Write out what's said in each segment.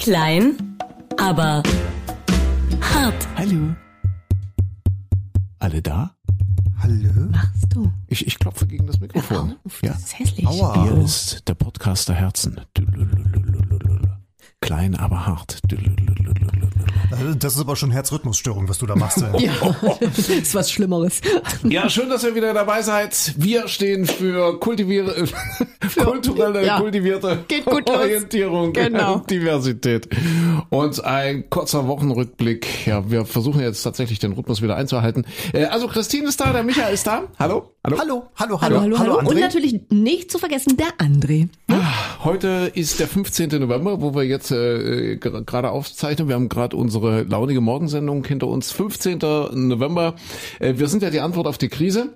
Klein, aber hart. Hallo. Alle da? Hallo? Machst du? Ich, ich klopfe gegen das Mikrofon. Auf, Ja. Das ist hässlich. Aua. Hier ist der Podcast der Herzen. Klein, aber hart. Das ist aber schon Herzrhythmusstörung, was du da machst. Ja, das ist was Schlimmeres. Ja, schön, dass ihr wieder dabei seid. Wir stehen für kultiviere, kulturelle, ja. kultivierte Geht gut los. Orientierung Genau. und Diversität. Und ein kurzer Wochenrückblick. Ja, wir versuchen jetzt tatsächlich den Rhythmus wieder einzuhalten. Äh, Also Christine ist da, der Michael ist da. Hallo? Hallo, hallo, hallo, Hallo, hallo, hallo. Und André. natürlich nicht zu vergessen der André. Heute ist der 15. November, wo wir jetzt äh, ger- gerade aufzeichnen. Wir haben gerade unsere launige Morgensendung hinter uns. 15. November. Äh, wir sind ja die Antwort auf die Krise.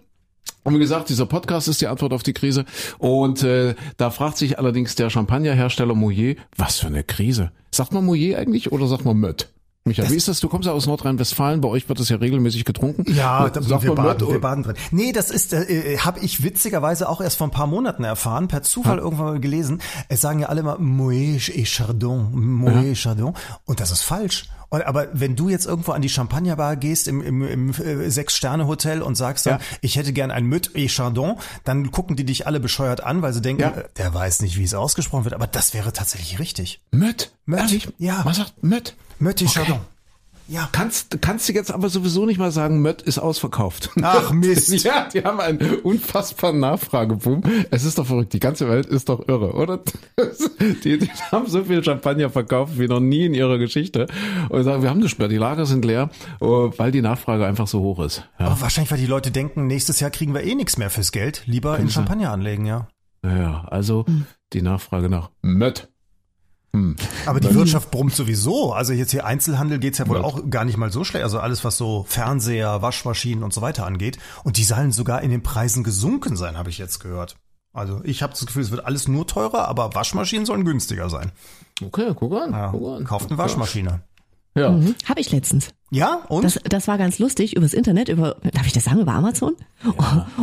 Und wie gesagt, dieser Podcast ist die Antwort auf die Krise. Und äh, da fragt sich allerdings der Champagnerhersteller Moyer, was für eine Krise? Sagt man Moyer eigentlich oder sagt man Mött? Michael, wie ist das? Du kommst ja aus Nordrhein-Westfalen, bei euch wird das ja regelmäßig getrunken. Ja, da, Sagt wir, baden, wir oder- baden drin. Nee, das ist, äh, habe ich witzigerweise auch erst vor ein paar Monaten erfahren, per Zufall irgendwann mal gelesen. Es sagen ja alle mal Moët et Chardon, Moët et Chardon. Und das ist falsch. Aber wenn du jetzt irgendwo an die Champagnerbar gehst im, im, im äh, Sechs-Sterne-Hotel und sagst dann, Ja. ich hätte gern ein Mött et Chardon, dann gucken die dich alle bescheuert an, weil sie denken, Ja. äh, der weiß nicht, wie es ausgesprochen wird. Aber das wäre tatsächlich richtig. Mött, Ehrlich? ja. Man sagt Mött. Mött et Okay. Chardon. Ja. Kannst, kannst du jetzt aber sowieso nicht mal sagen, Mött ist ausverkauft. Ach, Mist. Ja, die haben einen unfassbaren Nachfrageboom. Es ist doch verrückt. Die ganze Welt ist doch irre, oder? Die, die haben so viel Champagner verkauft wie noch nie in ihrer Geschichte. Und sagen, wir haben nicht mehr. Die Lager sind leer, oh, weil die Nachfrage einfach so hoch ist. Ja, Aber wahrscheinlich, weil die Leute denken, nächstes Jahr kriegen wir eh nichts mehr fürs Geld. Lieber in Champagner anlegen, ja. ja also die Nachfrage nach Mött. Hm. Aber die Wirtschaft brummt sowieso. Also jetzt hier Einzelhandel geht's ja wohl Ja. auch gar nicht mal so schlecht. Also alles, was so Fernseher, Waschmaschinen und so weiter angeht. Und die sollen sogar in den Preisen gesunken sein, habe ich jetzt gehört. Also ich habe das Gefühl, es wird alles nur teurer, aber Waschmaschinen sollen günstiger sein. Okay, guck an. Ja, guck an. kauft eine Waschmaschine. Ja. Mhm. Habe ich letztens. Ja, und? Das, das war ganz lustig übers Internet, über, darf ich das sagen, über Amazon?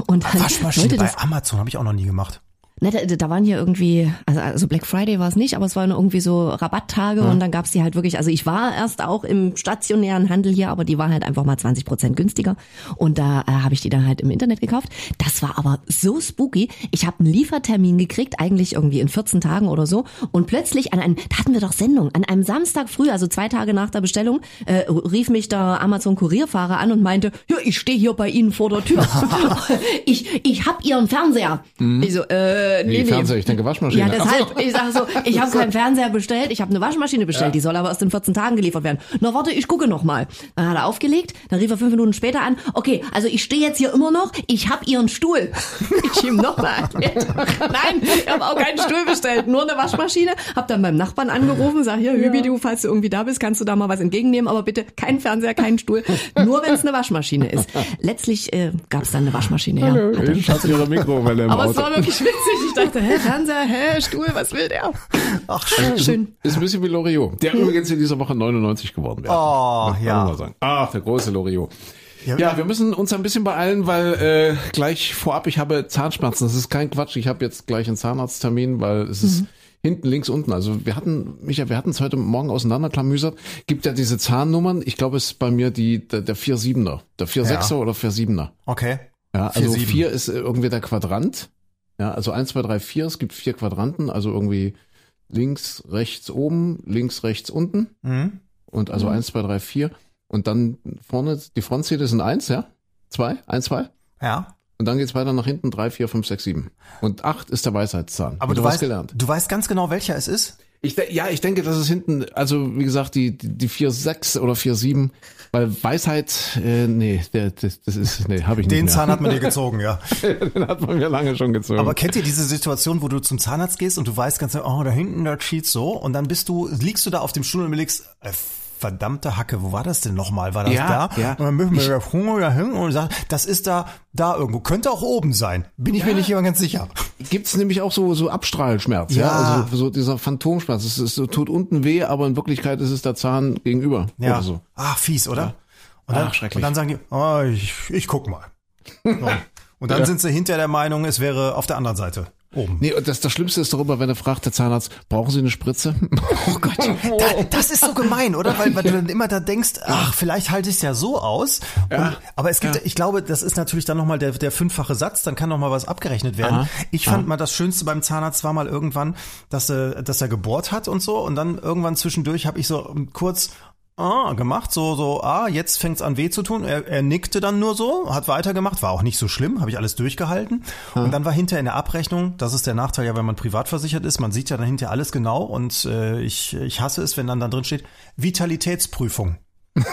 Und dann Waschmaschine bei das, Amazon habe ich auch noch nie gemacht. Na, da, da waren hier irgendwie, also, also Black Friday war es nicht, aber es waren irgendwie so Rabatttage und dann gab's die halt wirklich, also ich war erst auch im stationären Handel hier, aber die war halt einfach mal 20 Prozent günstiger und da äh, habe ich die dann halt im Internet gekauft. Das war aber so spooky. Ich habe einen Liefertermin gekriegt, eigentlich irgendwie in 14 Tagen oder so und plötzlich an einem, da hatten wir doch Sendung, an einem Samstag früh, also zwei Tage nach der Bestellung, äh, rief mich der Amazon-Kurierfahrer an und meinte, ja, ich stehe hier bei Ihnen vor der Tür. ich ich hab Ihren Fernseher. Ich so, äh, nee, Nee, nee. Fernseher, ich denke Waschmaschine. Ja, deshalb, ich sage so, ich habe keinen Fernseher bestellt, ich habe eine Waschmaschine bestellt, die soll aber erst in 14 Tagen geliefert werden. Na warte, ich gucke noch mal. Dann hat er aufgelegt, dann rief er fünf Minuten später an, okay, also ich stehe jetzt hier immer noch, ich habe Ihren Stuhl. Ich ihm nochmal erklärt. Nein, ich habe auch keinen Stuhl bestellt, nur eine Waschmaschine. Hab dann beim Nachbarn angerufen, sag hier, Hübi, du, falls du irgendwie da bist, kannst du da mal was entgegennehmen, aber bitte kein Fernseher, keinen Stuhl, nur wenn es eine Waschmaschine ist. Letztlich äh, gab es dann eine Waschmaschine, ja. Hallo, ich hatte ihre Mikrowelle im aber es Auto. war wirklich witzig. Ich dachte, hä, Fernseher, hä, Stuhl, was will der? Ach, schön. Schön. Ist ein bisschen wie Loriot, der übrigens in dieser Woche 99 geworden wäre. Oh, Kann ja. man mal sagen. Ach, der große Loriot. Ja, Ja, wir müssen uns ein bisschen beeilen, weil äh, gleich vorab, ich habe Zahnschmerzen. Das ist kein Quatsch. Ich habe jetzt gleich einen Zahnarzttermin, weil es ist hinten, links, unten. Also wir hatten, Micha, wir hatten es heute Morgen auseinanderklamüsert. Gibt ja diese Zahnnummern. Ich glaube, es ist bei mir die der, der 4-7er. Der 4-6er oder 4-7er. Okay. Ja, also 4-7. 4 ist irgendwie der Quadrant. Ja, also 1, 2, 3, 4. Es gibt vier Quadranten. Also irgendwie links, rechts, oben, links, rechts, unten. Mhm. Und also eins, zwei, drei, vier. Und dann vorne, die Frontzähne sind eins, ja? Zwei? Eins, zwei? Ja. Und dann geht's weiter nach hinten, drei, vier, fünf, sechs, sieben. Und acht ist der Weisheitszahn. Aber du was weißt, gelernt. du weißt ganz genau, welcher es ist? Ich, ja, ich denke, das ist hinten, also wie gesagt, die, die, die vier, sechs oder vier, sieben. Weil Weisheit, äh, nee, der, das, das ist, nee, habe ich nicht Den. Zahn hat man dir gezogen, ja. Den hat man mir lange schon gezogen. Aber kennt ihr diese Situation, wo du zum Zahnarzt gehst und du weißt ganz genau, oh, da hinten, da cheats so, und dann bist du, liegst du da auf dem Stuhl und überlegst, äh, verdammte Hacke, wo war das denn nochmal? War das Ja, da? ja. Und dann müssen wir da dahin und sagen, das ist da, da irgendwo. Könnte auch oben sein. Bin ich mir nicht immer ganz sicher. Gibt's nämlich auch so, so Abstrahlschmerz, ja. Ja. Also so dieser Phantomschmerz. Es, so tut unten weh, aber in Wirklichkeit ist es der Zahn gegenüber. Ja. Oder so. Ach, fies, oder? Und dann, Ach, schrecklich. Und dann sagen die, oh, ich, ich guck mal. So. Und dann sind sie hinter der Meinung, es wäre auf der anderen Seite. Oben. Nee, und das, das Schlimmste ist darüber, wenn er fragt, der Zahnarzt, brauchen Sie eine Spritze? Oh Gott. Da, das ist so gemein, oder? Weil, weil du dann immer da denkst, ach, vielleicht halte ich es ja so aus. Und, aber es gibt, ich glaube, das ist natürlich dann nochmal der, der fünffache Satz, dann kann nochmal was abgerechnet werden. Aha. Ich fand mal das Schönste beim Zahnarzt war mal irgendwann, dass er, dass er gebohrt hat und so. Und dann irgendwann zwischendurch habe ich so kurz ah, gemacht, so, so, ah, jetzt fängt's an weh zu tun. Er, er nickte dann nur so, hat weitergemacht, war auch nicht so schlimm, habe ich alles durchgehalten. Und dann war hinterher in der Abrechnung, das ist der Nachteil ja, wenn man privat versichert ist, man sieht ja dann hinterher alles genau und äh, ich, ich hasse es, wenn dann da drin steht, Vitalitätsprüfung.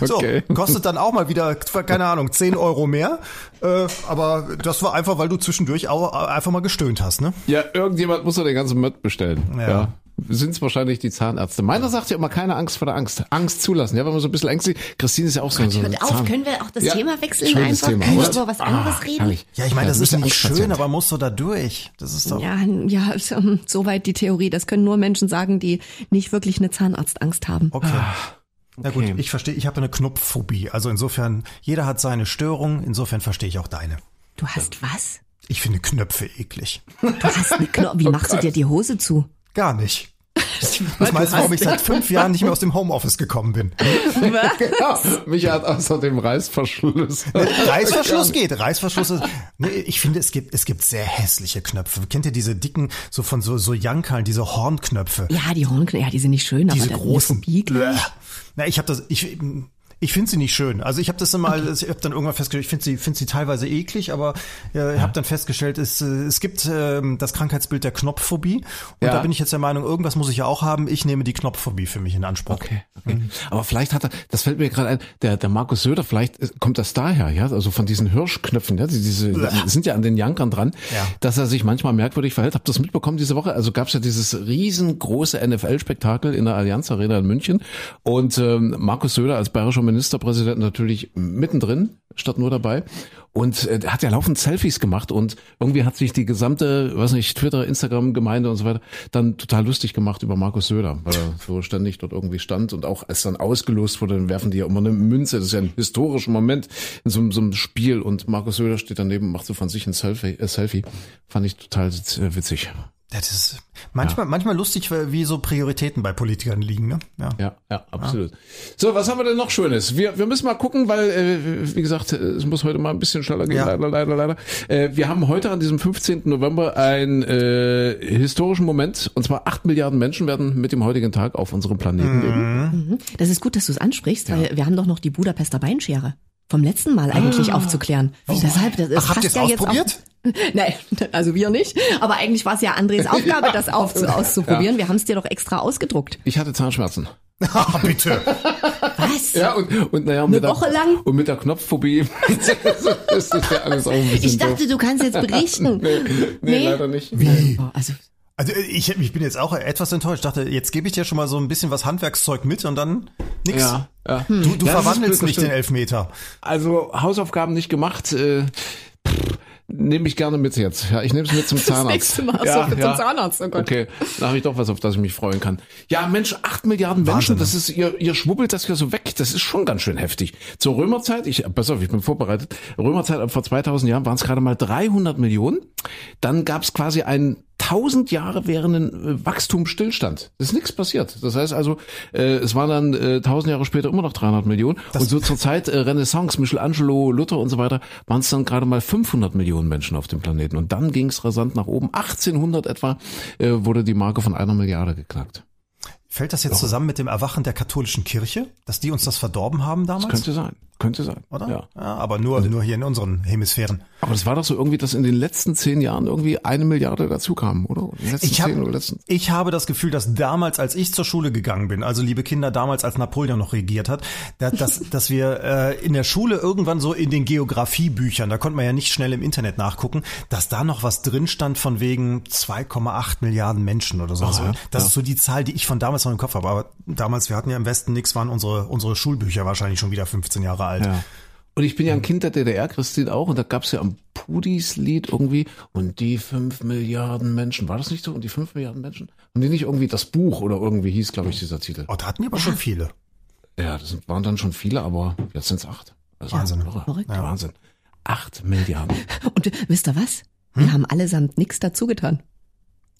So, Okay. kostet dann auch mal wieder, keine Ahnung, 10 Euro mehr. Äh, aber das war einfach, weil du zwischendurch auch einfach mal gestöhnt hast, ne? Ja, irgendjemand muss doch den ganzen Mött bestellen. Ja. Ja. Sind es wahrscheinlich die Zahnärzte. Meiner sagt ja immer keine Angst vor der Angst. Angst zulassen. Ja, wenn man so ein bisschen ängstlich. Christine ist ja auch so, so ein Hört auf, Zahn- können wir auch das Ja, Thema wechseln schönes einfach? Thema, Können wir über was anderes reden? herrlich. Ja, ich meine, Ja, das ist nicht schön, aber musst du da durch. Das ist doch. Ja, ja, ähm, soweit die Theorie. Das können nur Menschen sagen, die nicht wirklich eine Zahnarztangst haben. Okay. Na gut, okay. ich verstehe, ich habe eine Knopfphobie. Also insofern, jeder hat seine Störung, insofern verstehe ich auch deine. Du hast was? Ich finde Knöpfe eklig. Du hast eine Knopf. Wie machst du dir die Hose zu? Gar nicht. Das meinst du, warum ich seit fünf Jahren nicht mehr aus dem Homeoffice gekommen bin? Ja, Micha hat außerdem Reißverschluss. Reißverschluss geht. Reißverschluss ist. Nee, ich finde, es gibt, es gibt sehr hässliche Knöpfe. Kennt ihr diese dicken, so von so, so Jankerl, diese Hornknöpfe? Ja, die Hornknöpfe, ja, die sind nicht schön, diese aber großen. Phobie. Na, ich habe das, ich, ich finde sie nicht schön. Also ich habe das immer, ich habe dann irgendwann festgestellt, ich finde sie, finde sie teilweise eklig, aber äh, ich habe dann festgestellt, es, äh, es gibt ähm, das Krankheitsbild der Knopfphobie und Ja. da bin ich jetzt der Meinung, irgendwas muss ich ja auch haben. Ich nehme die Knopfphobie für mich in Anspruch. Okay, okay. Aber vielleicht hat er, das fällt mir gerade ein, der, der Markus Söder, vielleicht äh, kommt das daher, ja, also von diesen Hirschknöpfen, ja, die, diese, die sind ja an den Jankern dran, Ja. dass er sich manchmal merkwürdig verhält. Habt ihr das mitbekommen diese Woche? Also gab es ja dieses riesengroße NFL-Spektakel in der Allianz Arena in München und ähm, Markus Söder als bayerischer Ministerpräsident natürlich mittendrin, statt nur dabei. Und äh, hat ja laufend Selfies gemacht und irgendwie hat sich die gesamte, weiß nicht, Twitter, Instagram, Gemeinde und so weiter dann total lustig gemacht über Markus Söder, weil er so ständig dort irgendwie stand und auch als dann ausgelost wurde, dann werfen die ja immer eine Münze. Das ist ja ein historischer Moment in so, einem- so einem Spiel und Markus Söder steht daneben, macht so von sich ein Selfie. Äh, Selfie. Fand ich total äh, witzig. Das ist manchmal, manchmal lustig, wie so Prioritäten bei Politikern liegen. Ne? Ja. Ja, ja, absolut. So, was haben wir denn noch Schönes? Wir, wir müssen mal gucken, weil, äh, wie gesagt, es muss heute mal ein bisschen schneller gehen, Ja. leider, leider, leider. Äh, wir haben heute an diesem 15. November einen äh, historischen Moment, und zwar acht Milliarden Menschen werden mit dem heutigen Tag auf unserem Planeten leben. Das ist gut, dass du es ansprichst, weil wir haben doch noch die Budapester Beinschere vom letzten Mal eigentlich aufzuklären. Deshalb, das, das Ach, habt ja jetzt ausprobiert? Nein, also wir nicht. Aber eigentlich war es ja Andres Aufgabe, das auf, auszuprobieren. Wir haben es dir doch extra ausgedruckt. Ich hatte Zahnschmerzen. Ah, bitte. Was? Ja, und, und naja, mit Woche der, lang? Und mit der Knopfphobie ist das ja alles auch ein bisschen Ich dachte, doof. du kannst jetzt berichten. Nee, nee, Nee? leider nicht. Wie? Oh, Also, Also ich, ich bin jetzt auch etwas enttäuscht. Ich dachte, jetzt gebe ich dir schon mal so ein bisschen was Handwerkszeug mit und dann nix. Ja, ja. Du, du das verwandelst nicht bestimmt- den Elfmeter. Also Hausaufgaben nicht gemacht. Äh, pff, Nehme ich gerne mit jetzt. Ja, ich nehme es mit zum Zahnarzt. nächste Mal. Ach so, ja, zum ja. Zahnarzt, oh Gott. Okay, da habe ich doch was, auf das ich mich freuen kann. Ja, Mensch, acht Milliarden Menschen, Wahnsinn, das ist, ihr, ihr schwubbelt das ja so weg. Das ist schon ganz schön heftig. Zur Römerzeit, ich, pass auf, ich bin vorbereitet. Römerzeit, vor 2000 Jahren waren es gerade mal 300 Millionen. Dann gab es quasi einen 1000 Jahre währenden äh, Wachstumsstillstand. Es ist nichts passiert. Das heißt also, äh, es waren dann äh, 1000 Jahre später immer noch 300 Millionen. und so zur Zeit äh, Renaissance, Michelangelo, Luther und so weiter, waren es dann gerade mal 500 Millionen Menschen auf dem Planeten. Und dann ging es rasant nach oben. 1800 etwa äh, wurde die Marke von einer Milliarde geknackt. Fällt das jetzt zusammen mit dem Erwachen der katholischen Kirche, dass die uns das verdorben haben damals? Könnte sein. Könnte sein. Oder? Ja. ja aber nur, nur hier in unseren Hemisphären. Aber es war doch so irgendwie, dass in den letzten zehn Jahren irgendwie eine Milliarde dazu kam, oder? Ich, hab, ich habe das Gefühl, dass damals, als ich zur Schule gegangen bin, also liebe Kinder, damals als Napoleon noch regiert hat, da- dass, dass wir äh, in der Schule irgendwann so in den Geografiebüchern, da konnte man ja nicht schnell im Internet nachgucken, dass da noch was drin stand von wegen 2,8 Milliarden Menschen oder so. Ach, Also, das ja. ist so die Zahl, die ich von damals noch im Kopf habe. Aber damals, wir hatten ja im Westen nichts, waren unsere, unsere Schulbücher wahrscheinlich schon wieder 15 Jahre alt. Ja. Und ich bin ja ein Kind der DDR, Christine auch, und da gab's ja am Pudis Lied irgendwie, und die fünf Milliarden Menschen, war das nicht so? Und die fünf Milliarden Menschen? Und die nicht irgendwie das Buch oder irgendwie hieß, glaube ich, dieser Titel. Oh, da hatten die aber schon viele. Ja, das sind- waren dann schon viele, aber jetzt sind's acht. Also Wahnsinn. Verrückt. Ja. Wahnsinn. Acht Milliarden. und wisst ihr was? Wir haben allesamt nichts dazu getan.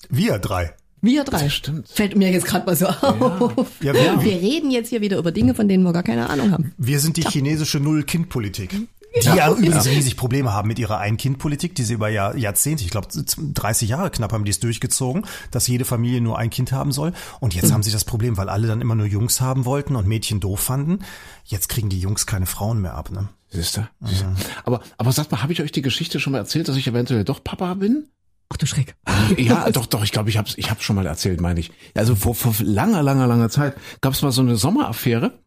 Wir drei. Wir drei. stimmt. Fällt mir jetzt gerade mal so auf. Ja, wir- wir reden jetzt hier wieder über Dinge, von denen wir gar keine Ahnung haben. Wir sind die chinesische Null-Kind-Politik. Die ja übrigens riesig Probleme haben mit ihrer Ein-Kind-Politik, die sie über Jahr, Jahrzehnte, ich glaube 30 Jahre knapp haben die es durchgezogen, dass jede Familie nur ein Kind haben soll. Und jetzt haben sie das Problem, weil alle dann immer nur Jungs haben wollten und Mädchen doof fanden. Jetzt kriegen die Jungs keine Frauen mehr ab. Ne? Siehst du? Du? Aber, aber sagt mal, habe ich euch die Geschichte schon mal erzählt, dass ich eventuell doch Papa bin? Ach du Schreck. Ja, doch, doch, ich glaube, ich habe ich hab's schon mal erzählt, meine ich. Also vor, vor langer, langer, langer Zeit gab es mal so eine Sommeraffäre.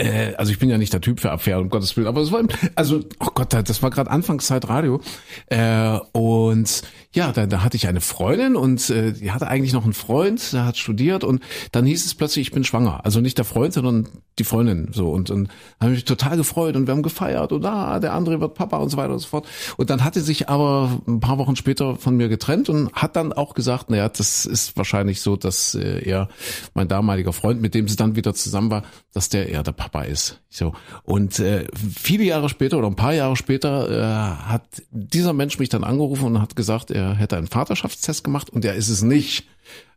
Äh, also ich bin ja nicht der Typ für Affären, um Gottes Willen, aber es war, also, oh Gott, das war gerade Anfangszeit Radio. Äh, und ja, da, da hatte ich eine Freundin und äh, die hatte eigentlich noch einen Freund, der hat studiert und dann hieß es plötzlich, ich bin schwanger. Also nicht der Freund, sondern die Freundin. So und und habe mich total gefreut und wir haben gefeiert und ah, der andere wird Papa und so weiter und so fort. Und dann hatte sich aber ein paar Wochen später von mir getrennt und hat dann auch gesagt, naja, das ist wahrscheinlich so, dass äh, er mein damaliger Freund, mit dem sie dann wieder zusammen war, dass der eher der Papa ist. So und äh, viele Jahre später oder ein paar Jahre später äh, hat dieser Mensch mich dann angerufen und hat gesagt, er hätte einen Vaterschaftstest gemacht und er ist es nicht.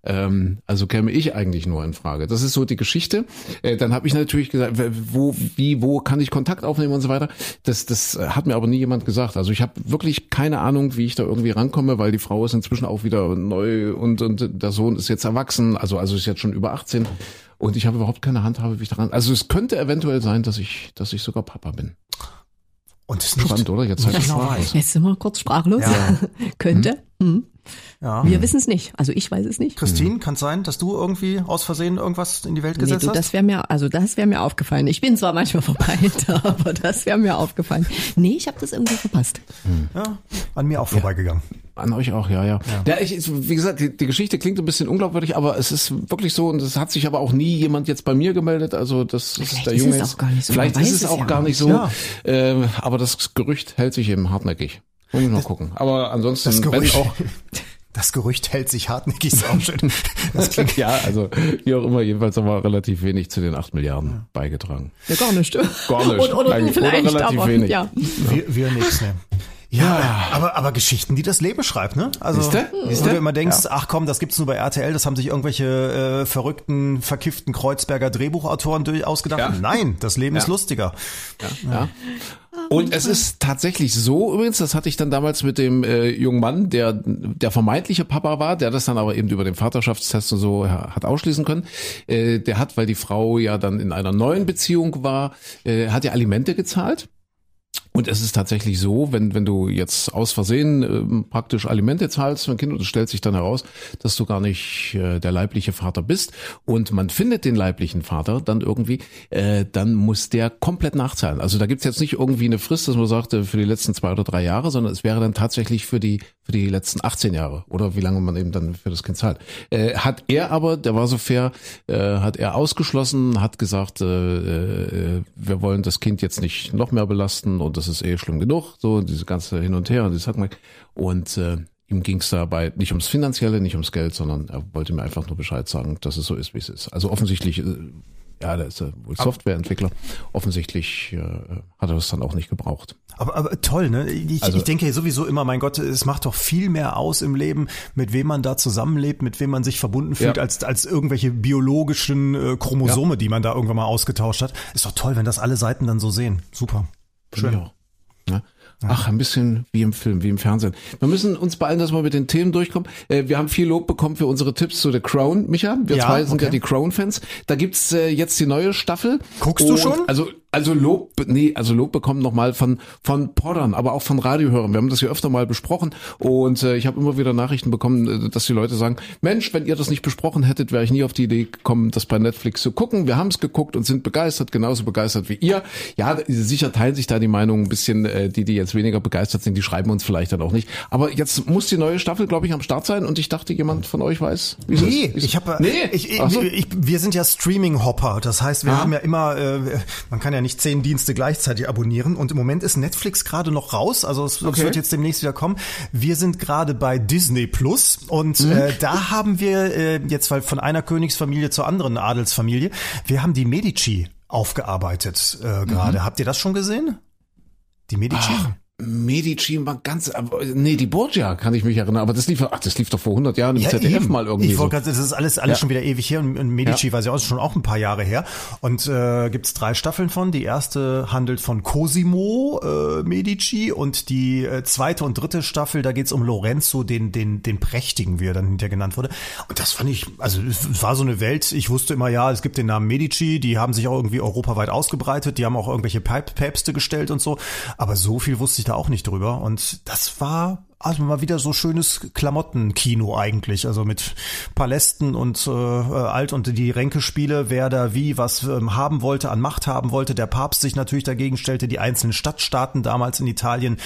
Ähm, also käme ich eigentlich nur in Frage. Das ist so die Geschichte. Äh, dann habe ich natürlich gesagt, wo, wie, wo kann ich Kontakt aufnehmen und so weiter. Das, das hat mir aber nie jemand gesagt. Also ich habe wirklich keine Ahnung, wie ich da irgendwie rankomme, weil die Frau ist inzwischen auch wieder neu und, und der Sohn ist jetzt erwachsen, also also ist jetzt schon über 18 und ich habe überhaupt keine Handhabe, wie ich daran. Also es könnte eventuell sein, dass ich, dass ich sogar Papa bin. Und das ist nicht, Spannend, oder? Jetzt halt nicht ich genau weiß. weiß. Jetzt sind wir kurz sprachlos. Ja. Könnte. Hm. Ja. Wir wissen es nicht. Also ich weiß es nicht. Christine, kann es sein, dass du irgendwie aus Versehen irgendwas in die Welt Nee, gesetzt du, hast? das wäre mir, also das wäre mir aufgefallen. Ich bin zwar manchmal verpeilt, aber das wäre mir aufgefallen. Nee, ich habe das irgendwie verpasst. ja, an mir auch vorbeigegangen. An euch auch, ja, ja. Ja, ich, wie gesagt, die, die Geschichte klingt ein bisschen unglaubwürdig, aber es ist wirklich so und es hat sich aber auch nie jemand jetzt bei mir gemeldet. Also das ist Vielleicht der ist Junge es jetzt. auch gar nicht so, Vielleicht ist es es auch ja gar nicht. nicht so. Ja. Ähm, aber das Gerücht hält sich eben hartnäckig. Wollen wir mal gucken. Aber ansonsten, Das Gerücht, auch, das Gerücht hält sich hartnäckig, ist auch schön. Das klingt ja, also wie auch immer, jedenfalls haben wir relativ wenig zu den acht Milliarden beigetragen. Ja, gar nicht. Gar nicht. Oder, oder oder vielleicht, relativ aber wenig. ja. wir, wir nix, ne? Ja, aber, aber Geschichten, die das Leben schreibt, ne? Also, Siehste? wo du immer denkst, ach komm, das gibt's nur bei RTL, das haben sich irgendwelche äh, verrückten, verkifften Kreuzberger Drehbuchautoren durch ausgedacht. Ja. Nein, das Leben ist lustiger. Ja. Und es ist tatsächlich so übrigens, das hatte ich dann damals mit dem äh, jungen Mann, der der vermeintliche Papa war, der das dann aber eben über den Vaterschaftstest und so hat ausschließen können. Äh, der hat, weil die Frau ja dann in einer neuen Beziehung war, äh, hat ja Alimente gezahlt. Und es ist tatsächlich so, wenn, wenn du jetzt aus Versehen ähm, praktisch Alimente zahlst für ein Kind und es stellt sich dann heraus, dass du gar nicht äh, der leibliche Vater bist und man findet den leiblichen Vater dann irgendwie, äh, dann muss der komplett nachzahlen. Also da gibt's jetzt nicht irgendwie eine Frist, dass man sagt, äh, für die letzten zwei oder drei Jahre, sondern es wäre dann tatsächlich für die für die letzten 18 Jahre oder wie lange man eben dann für das Kind zahlt. Äh, hat er aber, der war so fair, äh, hat er ausgeschlossen, hat gesagt, äh, äh, wir wollen das Kind jetzt nicht noch mehr belasten und das ist eh schlimm genug, so diese ganze Hin und Her und hat man und äh, ihm ging es dabei nicht ums Finanzielle, nicht ums Geld, sondern er wollte mir einfach nur Bescheid sagen, dass es so ist, wie es ist. Also offensichtlich, äh, ja, der ist ja wohl Softwareentwickler, offensichtlich äh, hat er das dann auch nicht gebraucht. Aber, aber toll, ne? Ich, Also- ich denke sowieso immer, mein Gott, es macht doch viel mehr aus im Leben, mit wem man da zusammenlebt, mit wem man sich verbunden fühlt, Ja. als, als irgendwelche biologischen äh, Chromosome, die man da irgendwann mal ausgetauscht hat. Ist doch toll, wenn das alle Seiten dann so sehen. Super. Schön. Ja. Ja. Ach, ein bisschen wie im Film, wie im Fernsehen. Wir müssen uns beeilen, dass wir mit den Themen durchkommen. Äh, wir haben viel Lob bekommen für unsere Tipps zu The Crown, Micha. Wir Ja, zwei sind okay. ja die Crown-Fans. Da gibt's äh, jetzt die neue Staffel. Guckst du Und schon? Also, also Lob, nee, also Lob bekommen nochmal von, von Poddern, aber auch von Radiohörern. Wir haben das ja öfter mal besprochen und äh, ich habe immer wieder Nachrichten bekommen, äh, dass die Leute sagen, Mensch, wenn ihr das nicht besprochen hättet, wäre ich nie auf die Idee gekommen, das bei Netflix zu gucken. Wir haben es geguckt und sind begeistert, genauso begeistert wie ihr. Ja, sicher teilen sich da die Meinungen ein bisschen, äh, die, die jetzt weniger begeistert sind, die schreiben uns vielleicht dann auch nicht. Aber jetzt muss die neue Staffel, glaube ich, am Start sein und ich dachte, jemand von euch weiß, wie Nee, ist. Ich habe, nee, ich, ich, so. ich, wir sind ja Streaming-Hopper. Das heißt, wir Ah. haben ja immer, äh, man kann ja nicht zehn Dienste gleichzeitig abonnieren. Und im Moment ist Netflix gerade noch raus. Also es, Okay. wird jetzt demnächst wieder kommen. Wir sind gerade bei Disney Plus und Mhm. äh, da haben wir äh, jetzt weil von einer Königsfamilie zur anderen Adelsfamilie, wir haben die Medici aufgearbeitet äh, gerade. Habt ihr das schon gesehen? Die Medici? Ach, Medici war ganz, nee, die Borgia kann ich mich erinnern, aber das lief, ach, das lief doch vor 100 Jahren im Ja, ZDF eben. mal irgendwie Ich so. wollte gerade, das ist alles, alles Ja. schon wieder ewig her und, und Medici war ja auch schon auch ein paar Jahre her. Und äh, gibt es drei Staffeln von. Die erste handelt von Cosimo äh, Medici und die äh, zweite und dritte Staffel, da geht's um Lorenzo, den, den, den Prächtigen, wie er dann hinterher genannt wurde. Und das fand ich, also es war so eine Welt, ich wusste immer, ja, es gibt den Namen Medici, die haben sich auch irgendwie europaweit ausgebreitet, die haben auch irgendwelche Päp- Päpste gestellt und so. Aber so viel wusste ich da auch nicht drüber. Und das war also mal wieder so schönes Klamottenkino eigentlich, also mit Palästen und äh, alt und die Ränkespiele, wer da wie was ähm, haben wollte, an Macht haben wollte. Der Papst sich natürlich dagegen stellte, die einzelnen Stadtstaaten damals in Italien,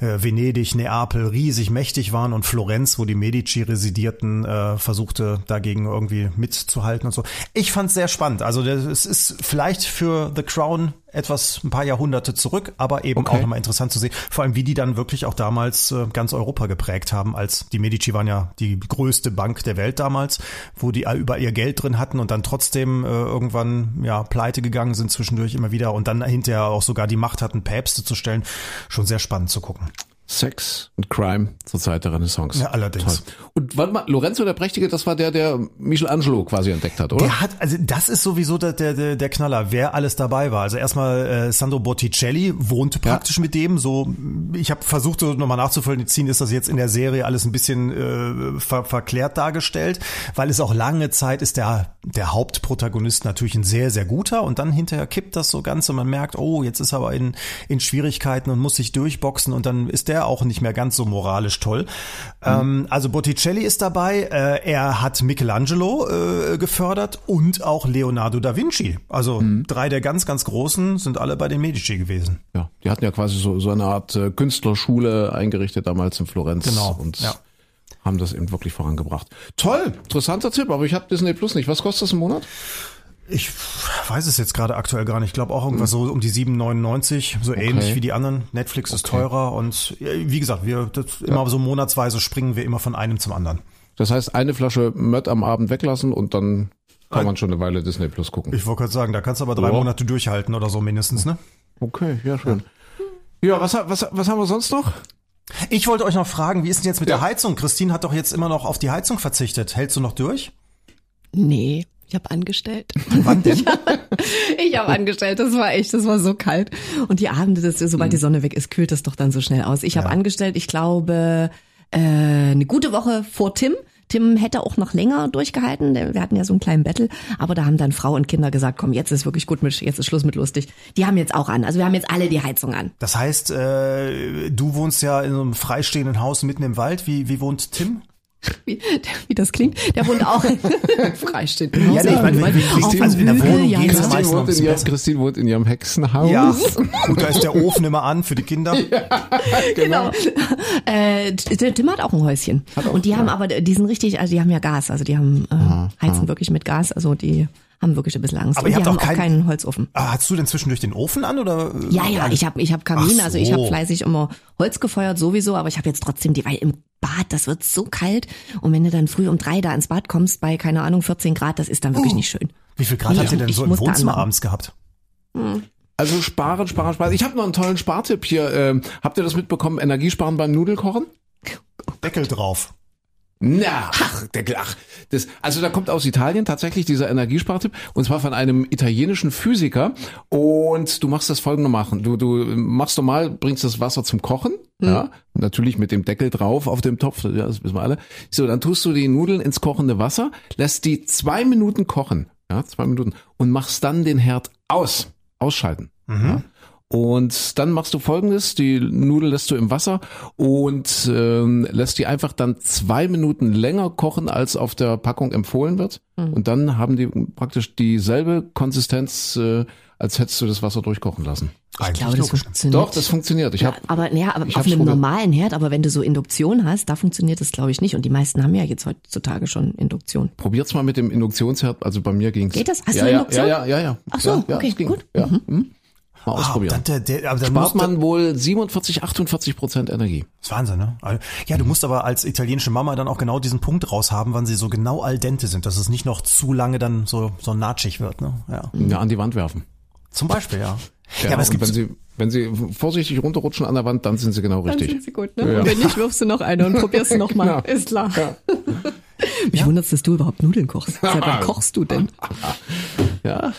äh, Venedig, Neapel, riesig mächtig waren und Florenz, wo die Medici residierten, äh, versuchte dagegen irgendwie mitzuhalten und so. Ich fand's sehr spannend. Also es ist vielleicht für The Crown etwas ein paar Jahrhunderte zurück, aber eben Okay. auch nochmal interessant zu sehen. Vor allem, wie die dann wirklich auch damals äh, ganz Europa geprägt haben, als die Medici waren ja die größte Bank der Welt damals, wo die über ihr Geld drin hatten und dann trotzdem äh, irgendwann ja pleite gegangen sind zwischendurch immer wieder und dann hinterher auch sogar die Macht hatten, Päpste zu stellen. Schon sehr spannend zu gucken. Sex und Crime zur Zeit der Renaissance. Ja, allerdings. Toll. Und warte mal, Lorenzo der Prächtige, das war der, der Michelangelo quasi entdeckt hat, oder? Der hat, also das ist sowieso der, der, der Knaller, wer alles dabei war. Also erstmal äh, Sandro Botticelli wohnte praktisch mit dem. So, ich habe versucht, so nochmal nachzuvollziehen, ist das jetzt in der Serie alles ein bisschen äh, ver verklärt dargestellt, weil es auch lange Zeit ist der, der Hauptprotagonist natürlich ein sehr, sehr guter und dann hinterher kippt das so ganz und man merkt, oh, jetzt ist er aber in, in Schwierigkeiten und muss sich durchboxen und dann ist der auch nicht mehr ganz so moralisch toll. Ähm, also Botticelli ist dabei, äh, er hat Michelangelo äh, gefördert und auch Leonardo da Vinci. Also drei der ganz, ganz großen sind alle bei den Medici gewesen. Ja, die hatten ja quasi so, so eine Art äh, Künstlerschule eingerichtet damals in Florenz Genau, und ja. haben das eben wirklich vorangebracht. Toll, interessanter Tipp, aber ich habe Disney Plus nicht. Was kostet das im Monat? Ich weiß es jetzt gerade aktuell gar nicht. Ich glaube auch irgendwas so um die 7,99, so ähnlich wie die anderen. Netflix ist teurer und äh, wie gesagt, wir das immer so monatsweise springen wir immer von einem zum anderen. Das heißt, eine Flasche Mött am Abend weglassen und dann kann man schon eine Weile Disney Plus gucken. Ich wollte gerade sagen, da kannst du aber drei Ja. Monate durchhalten oder so mindestens, ne? Okay, ja, schön. Ja, was, was, was haben wir sonst noch? Ich wollte euch noch fragen, wie ist denn jetzt mit Ja. der Heizung? Christine hat doch jetzt immer noch auf die Heizung verzichtet. Hältst du noch durch? Nee, ich habe angestellt. Wann denn? Ich habe angestellt, das war echt, das war so kalt. Und die Abende, das, sobald die Sonne weg ist, kühlt es doch dann so schnell aus. Ich habe angestellt, ich glaube, äh, eine gute Woche vor Tim. Tim hätte auch noch länger durchgehalten. Wir hatten ja so einen kleinen Battle, aber da haben dann Frau und Kinder gesagt, komm, jetzt ist wirklich gut mit, jetzt ist Schluss mit lustig. Die haben jetzt auch an. Also wir haben jetzt alle die Heizung an. Das heißt, äh, du wohnst ja in so einem freistehenden Haus mitten im Wald. Wie, wie wohnt Tim? Wie, wie das klingt. Der wohnt auch freistehend. Ja, nee, ich meine, wie- wie- Auf wie- dem also in der Wohnung ja, geht's ja. ja Christine wohnt, in ihrem. Christine wohnt in ihrem Hexenhaus. Ja, gut, da ist der Ofen immer an für die Kinder. Genau. Äh, T- Tim hat auch ein Häuschen. und die haben aber, die sind richtig, also die haben ja Gas, also die haben äh, heizen wirklich mit Gas, also die haben wirklich ein bisschen Angst. Aber und ihr die habt haben auch auch kein- keinen Holzofen. Ah, hast du denn zwischendurch den Ofen an oder? Ja, ja, ich habe ich hab Kamin, Ach also ich habe so. fleißig immer Holz gefeuert sowieso, aber ich habe jetzt trotzdem die, weil im Bad, das wird so kalt und wenn du dann früh um drei da ins Bad kommst bei, keine Ahnung, 14 Grad, das ist dann wirklich nicht schön. Wie viel Grad Ja, habt ihr denn so im Wohnzimmer abends gehabt? Also sparen, sparen, sparen. Ich habe noch einen tollen Spartipp hier. Ähm, habt ihr das mitbekommen? Energiesparen beim Nudelkochen? Deckel drauf. Na, ach, Deckel, ach. Das, also da kommt aus Italien tatsächlich dieser Energiespartipp und zwar von einem italienischen Physiker und du machst das folgendermaßen. Du, du machst normal, bringst das Wasser zum Kochen, ja, natürlich mit dem Deckel drauf auf dem Topf, ja, das wissen wir alle. So, dann tust du die Nudeln ins kochende Wasser, lässt die zwei Minuten kochen, ja, zwei Minuten und machst dann den Herd aus, ausschalten. Ja. Und dann machst du folgendes, die Nudel lässt du im Wasser und ähm, lässt die einfach dann zwei Minuten länger kochen, als auf der Packung empfohlen wird. Und dann haben die praktisch dieselbe Konsistenz, äh, als hättest du das Wasser durchkochen lassen. Ich glaube, das funktioniert. Doch, das funktioniert. Ich Ja, hab, aber naja, aber ich auf einem normalen Herd, aber wenn du so Induktion hast, da funktioniert das glaube ich nicht. Und die meisten haben ja jetzt heutzutage schon Induktion. probiert's mal mit dem Induktionsherd, also bei mir ging's. Geht das? Hast ja, du ja, Induktion? Ja, ja, ja, ja. Ach so, ja, ja, okay, gut. Ja. Hm? Mal Ah, ausprobieren. dann, der, der, aber Spart man wohl 47, 48 Prozent Energie. Das ist Wahnsinn, ne? Ja, du musst aber als italienische Mama dann auch genau diesen Punkt raushaben, wann sie so genau al dente sind, dass es nicht noch zu lange dann so, so natschig wird, ne? Ja. Ja, an die Wand werfen. Zum Beispiel, ja. Ja, Ja, aber es gibt, wenn sie, Wenn sie vorsichtig runterrutschen an der Wand, dann sind sie genau Dann richtig. sind sie gut, ne? Und wenn nicht, wirfst du noch eine und probierst du noch mal. Ja. Ist klar. Mich wundert dass du überhaupt Nudeln kochst. Seit wann kochst du denn? Ja.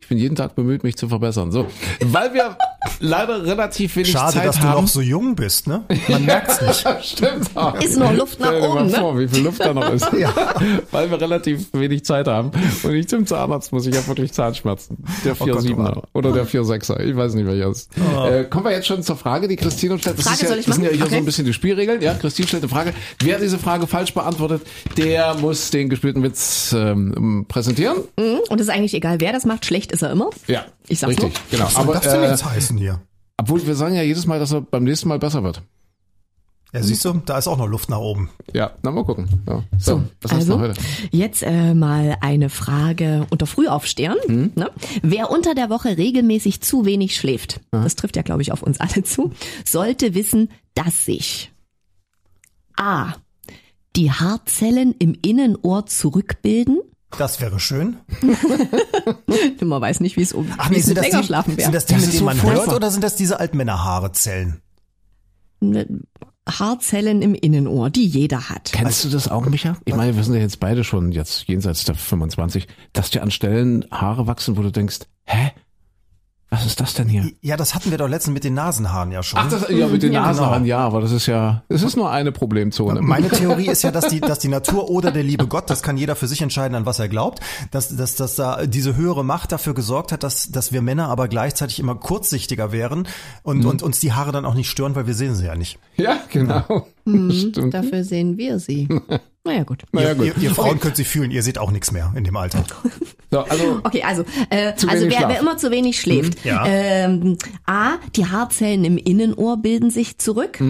Ich bin jeden Tag bemüht, mich zu verbessern. So, weil wir leider relativ wenig Schade, Zeit dass du haben. noch so jung bist, ne? Man merkt's nicht. Stimmt. Ist noch Luft nach Stell dir mal oben, ne? vor, wie viel Luft da noch ist. Weil wir relativ wenig Zeit haben. Und ich zum Zahnarzt muss ich ja wirklich Zahnschmerzen. Der Oh Gott, oh 4-7er Gott. oder der 4-6er. Ich weiß nicht, welcher ist. Äh, kommen wir jetzt schon zur Frage, die Christine stellt. Das, Frage ist ja, soll ich das sind ja machen? hier so Okay. ein bisschen die Spielregeln. Ja, Christine stellt eine Frage. Wer diese Frage falsch beantwortet, der muss den gespielten Witz ähm, präsentieren. Und es ist eigentlich egal, wer das macht. Schlecht ist er immer. Ja, Ich sag's richtig. nur. Genau. Aber äh, heißen hier? obwohl wir sagen ja jedes Mal, dass er beim nächsten Mal besser wird. Ja, siehst du, da ist auch noch Luft nach oben. Ja, na mal gucken. Ja. So, was hast du Also, heute? jetzt äh, mal eine Frage unter Frühaufstehern. Hm? Ne? Wer unter der Woche regelmäßig zu wenig schläft, das trifft ja, glaube ich, auf uns alle zu, sollte wissen, dass sich A. Die Haarzellen im Innenohr zurückbilden. Das wäre schön. Man weiß nicht, wie es um Ach wie nee, sind das, länger die, schlafen sind wäre. das die, Das mit denen so man hört oder sind das diese Altmännerhaare-Zellen? Ne, Haarzellen im Innenohr, die jeder hat. Kennst du das auch, Micha? Ich meine, wir sind ja jetzt beide schon jetzt jenseits der 25, dass dir an Stellen Haare wachsen, wo du denkst, hä? Was ist das denn hier? Ja, das hatten wir doch letztens mit den Nasenhaaren ja schon. Ach, das, ja, mit den Ja, Nasenhaaren, ja, aber das ist ja, es ist nur eine Problemzone. Meine Theorie ist ja, dass die, dass die Natur oder der liebe Gott, das kann jeder für sich entscheiden, an was er glaubt, dass, dass, dass da diese höhere Macht dafür gesorgt hat, dass, dass wir Männer aber gleichzeitig immer kurzsichtiger wären und, und uns die Haare dann auch nicht stören, weil wir sehen sie ja nicht. Ja, genau. Stimmt. Dafür sehen wir sie. naja, gut. Naja, gut. Ihr, ihr Frauen könnt sie fühlen, ihr seht auch nichts mehr in dem Alter. So, also, Okay, also, äh, also wer, wer immer zu wenig schläft. ja. Ähm, A, die Haarzellen im Innenohr bilden sich zurück.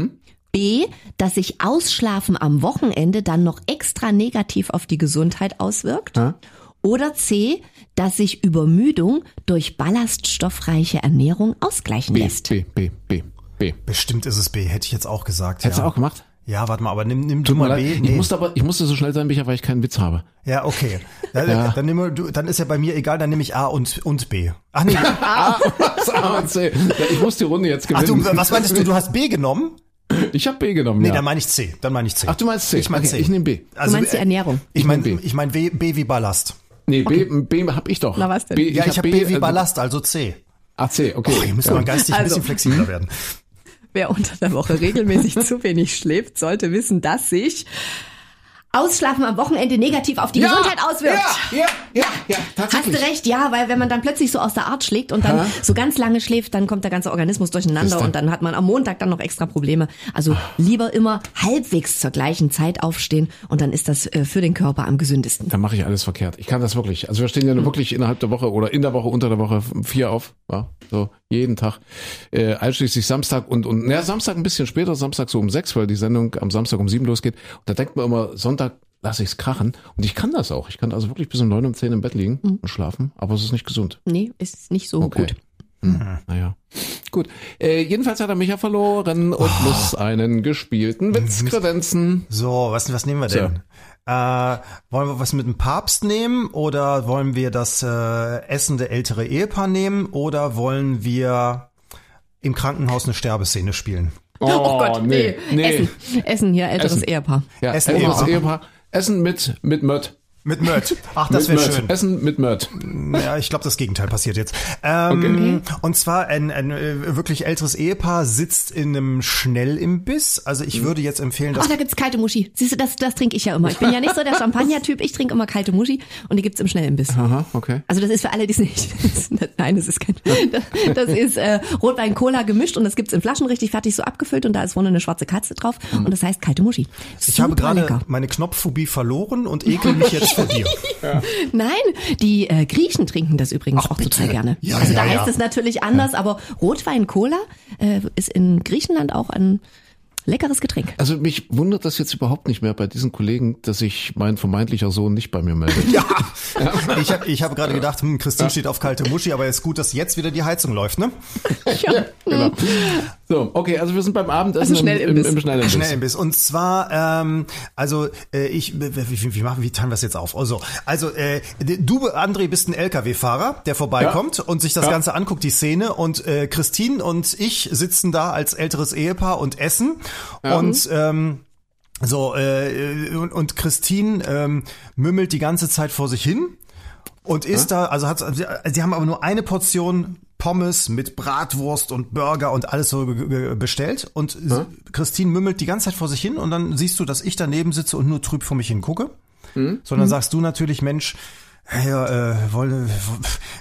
B, dass sich Ausschlafen am Wochenende dann noch extra negativ auf die Gesundheit auswirkt. Ja. Oder C, dass sich Übermüdung durch ballaststoffreiche Ernährung ausgleichen B, lässt. B, B, B, B. Bestimmt ist es B, hätte ich jetzt auch gesagt. Hättest ja. du auch gemacht? Ja, warte mal, aber nimm, nimm du Tut mal leid. B. Ich musste aber, ich musste so schnell sein, Micha, weil ich keinen Witz habe. Ja, okay. Dann, Ja. Dann, nimm, du, dann ist ja bei mir egal, dann nehme ich A und, und B. Ach nee, Was A und C. Ja, ich muss die Runde jetzt ach du, gewinnen. was meintest du, du hast B genommen? Ich habe B genommen, Nee, ja. dann meine ich C. Dann meine ich C. Ach, du meinst C. Ich meine Okay, C. ich nehme B. Also, du meinst die äh, Ernährung. Ich Ich meine mein B. ich mein B, B wie Ballast. Nee, B, B hab ich doch. Na, was denn? B, Ja, ich, hab habe B wie äh, Ballast, also C. Ah, C, okay. Oh, hier müssen wir geistig ein Also. bisschen flexibler werden. Wer unter der Woche regelmäßig zu wenig schläft, sollte wissen, dass sich Ausschlafen am Wochenende negativ auf die Gesundheit auswirkt. Ja, ja, ja, ja, Hast tatsächlich. du recht, ja, weil wenn man dann plötzlich so aus der Art schlägt und dann Hä? so ganz lange schläft, dann kommt der ganze Organismus durcheinander Siehste. und dann hat man am Montag dann noch extra Probleme. Also lieber immer halbwegs zur gleichen Zeit aufstehen und dann ist das äh, für den Körper am gesündesten. Dann mache ich alles verkehrt. Ich kann das wirklich. Also wir stehen ja nur wirklich innerhalb der Woche oder in der Woche, unter der Woche vier auf. Ja, so jeden Tag. Äh, einschließlich Samstag und, und naja, Samstag ein bisschen später, Samstag so um sechs, weil die Sendung am Samstag um sieben losgeht. Und da denkt man immer, Sonntag lasse ich's krachen. Und ich kann das auch. Ich kann also wirklich bis um neun, um zehn im Bett liegen und schlafen, aber es ist nicht gesund. Nee, ist nicht so Okay. gut. Hm, naja. Gut. Äh, jedenfalls hat er Micha verloren und muss einen gespielten Witz kredenzen. So, was, was nehmen wir denn? Äh, wollen wir was mit dem Papst nehmen oder wollen wir das äh, essende ältere Ehepaar nehmen oder wollen wir im Krankenhaus eine Sterbeszene spielen? Oh, Gott, nee. Essen. Essen hier, älteres Essen. Ehepaar. Ja, Essen älteres Ehepaar. Ehepaar. Essen mit, mit Mött. Mit Mört. Ach, das wäre schön. Essen mit Mött. Ja, ich glaube, das Gegenteil passiert jetzt. Ähm, Und zwar ein, ein äh, wirklich älteres Ehepaar sitzt in einem Schnellimbiss. Also ich würde jetzt empfehlen, dass Ach, da gibt's kalte Muschi. Siehst du, das, das trinke ich ja immer. Ich bin ja nicht so der Champagner-Typ. Ich trinke immer kalte Muschi und die gibt's im Schnellimbiss. Aha, okay. Also das ist für alle, die es nicht. Nein, das ist kein. Das ist äh, Rotwein-Cola gemischt und das gibt's in Flaschen richtig fertig so abgefüllt und da ist vorne eine schwarze Katze drauf und das heißt kalte Muschi. ich habe Super gerade meine Knopfphobie verloren und ekel mich jetzt vor dir. Nein, die äh, Griechen trinken das übrigens Ach, auch bitte. total gerne. Ja, also ja, da ja. heißt es natürlich anders, aber Rotwein-Cola äh, ist in Griechenland auch ein leckeres Getränk. Also mich wundert das jetzt überhaupt nicht mehr bei diesen Kollegen, dass sich mein vermeintlicher Sohn nicht bei mir meldet. Ja, ich habe ich hab gerade gedacht, hm, Christine steht auf kalte Muschi, aber ist gut, dass jetzt wieder die Heizung läuft, ne? Ja. Genau. So, okay, also wir sind beim Abendessen Also im, im, Schnellimbiss. im Schnellimbiss. Schnellimbiss. Und zwar, ähm, also äh, ich, wie, wie, wie machen, wie teilen wir das jetzt auf? Also, also äh, du, André, bist ein LKW-Fahrer, der vorbeikommt und sich das Ja. Ganze anguckt, die Szene. Und äh, Christine und ich sitzen da als älteres Ehepaar und essen. Und ähm, so, äh, und, und Christine ähm, mümmelt die ganze Zeit vor sich hin und isst da, also hat, sie, sie haben aber nur eine Portion Pommes mit Bratwurst und Burger und alles so bestellt und s- Christine mümmelt die ganze Zeit vor sich hin und dann siehst du, dass ich daneben sitze und nur trüb vor mich hin gucke. Sondern sagst du natürlich, Mensch, ja, äh, wollen,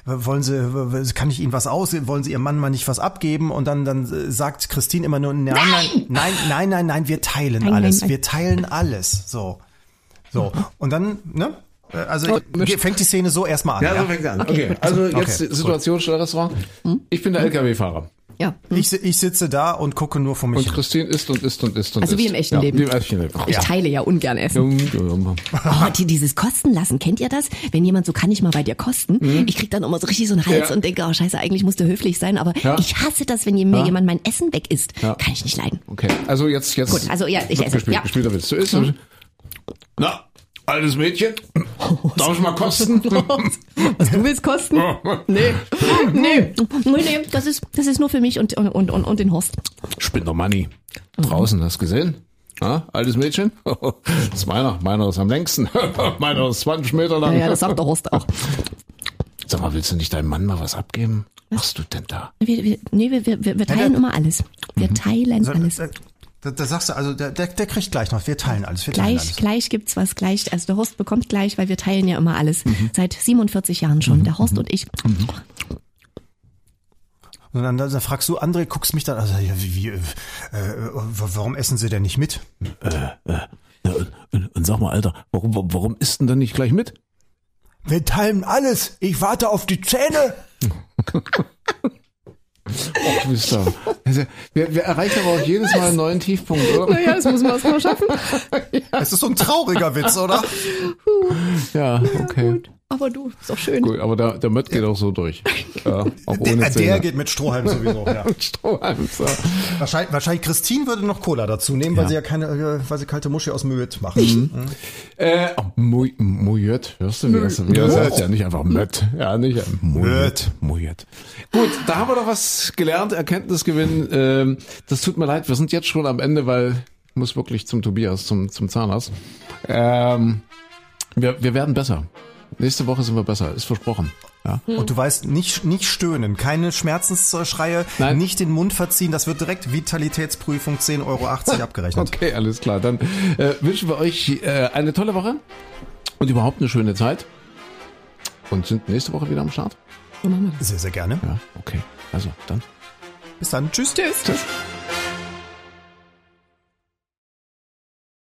wollen Sie, kann ich Ihnen was aus? Wollen Sie Ihrem Mann mal nicht was abgeben? Und dann, dann äh, sagt Christine immer nur, nein, nein, nein, nein, nein, nein, wir teilen Nein, nein, alles. nein. Wir teilen alles. So. So. Und dann, ne? Äh, Also fängt die Szene so erstmal an. Ja, ja? so fängt an. Okay, also jetzt Okay, die Situation Schnellrestaurant. Ich bin der LKW-Fahrer. Ja. Ich, si- ich sitze da und gucke nur vor mich Und hin. Christine isst und isst und isst und Also isst. wie im echten ja, Leben. Wie im echten Leben. Ich teile ja ungern Essen. Oh, die, dieses Kosten lassen, kennt ihr das? Wenn jemand so kann ich mal bei dir kosten, ich krieg dann immer so richtig so einen Hals Ja. und denke, oh scheiße, eigentlich musst du höflich sein, aber Ja. ich hasse das, wenn mir Ja. jemand mein Essen weg isst. Ja. Kann ich nicht leiden. Okay, also jetzt, jetzt. Gut, also ja, ich esse, Gespielt, ja. gespielter Witz. Du isst. Na, altes Mädchen. Darf ich mal kosten? Was du willst kosten? Nee. Nee. Nee, nee, das ist, das ist nur für mich und, und, und, und, den Horst. Spinner Money. Draußen, hast du gesehen? Ja, altes Mädchen? Das ist meiner. Meiner ist am längsten. meiner ist 20 Meter Ja, lang. ja, das sagt der Horst auch. Sag mal, willst du nicht deinem Mann mal was abgeben? Was machst du denn da? Wir, wir, nee, wir, wir, wir teilen immer alles. Wir teilen So, alles. Äh, Da, da sagst du, also der, der, der kriegt gleich noch. Wir teilen alles. Wir teilen Gleich, alles. gleich gibt's was, gleich, also der Horst bekommt gleich, weil wir teilen ja immer alles. Mhm. Seit 47 Jahren schon, der Horst und ich. Und dann, dann fragst du, André, guckst mich dann, also ja, wie, wie, äh, äh, warum essen sie denn nicht mit? Ja, und, und, und sag mal, Alter, warum, warum isst denn dann nicht gleich mit? Wir teilen alles. Ich warte auf die Zähne. Och, wisst ihr. Also, wir, wir erreichen aber auch jedes Mal einen neuen Tiefpunkt, oder? Naja, das müssen wir erst mal schaffen. Es ist so ein trauriger Witz, oder? Ja, okay. Gut. Aber du, ist doch schön. Gut, aber der, der Mött geht auch so durch. Ja, auch ohne Der, der geht mit Strohhalm sowieso. Ja. Strohhalm, so. Wahrscheinlich, wahrscheinlich Christine würde noch Cola dazu nehmen, weil Ja. sie ja keine, äh, weil sie kalte Muschi aus Möd machen. Äh, oh, Mu- Mujött, hörst du, wie das, wie das heißt? Ja, nicht einfach Mött. Ja, nicht Mujött. Mujött. Gut, da haben wir doch was gelernt, Erkenntnisgewinn. Ähm, das tut mir leid, wir sind jetzt schon am Ende, weil ich muss wirklich zum Tobias, zum, zum Zahnarzt. Ähm, wir, wir werden besser. Nächste Woche sind wir besser, ist versprochen. Ja. Und du weißt, nicht, nicht stöhnen, keine Schmerzensschreie, Nein. nicht den Mund verziehen, das wird direkt Vitalitätsprüfung 10,80 Euro abgerechnet. Okay, alles klar. Dann äh, wünschen wir euch äh, eine tolle Woche und überhaupt eine schöne Zeit. Und sind nächste Woche wieder am Start. Sehr, sehr gerne. Ja, okay. Also, dann. Bis dann. Tschüss. Tschüss. Tschüss.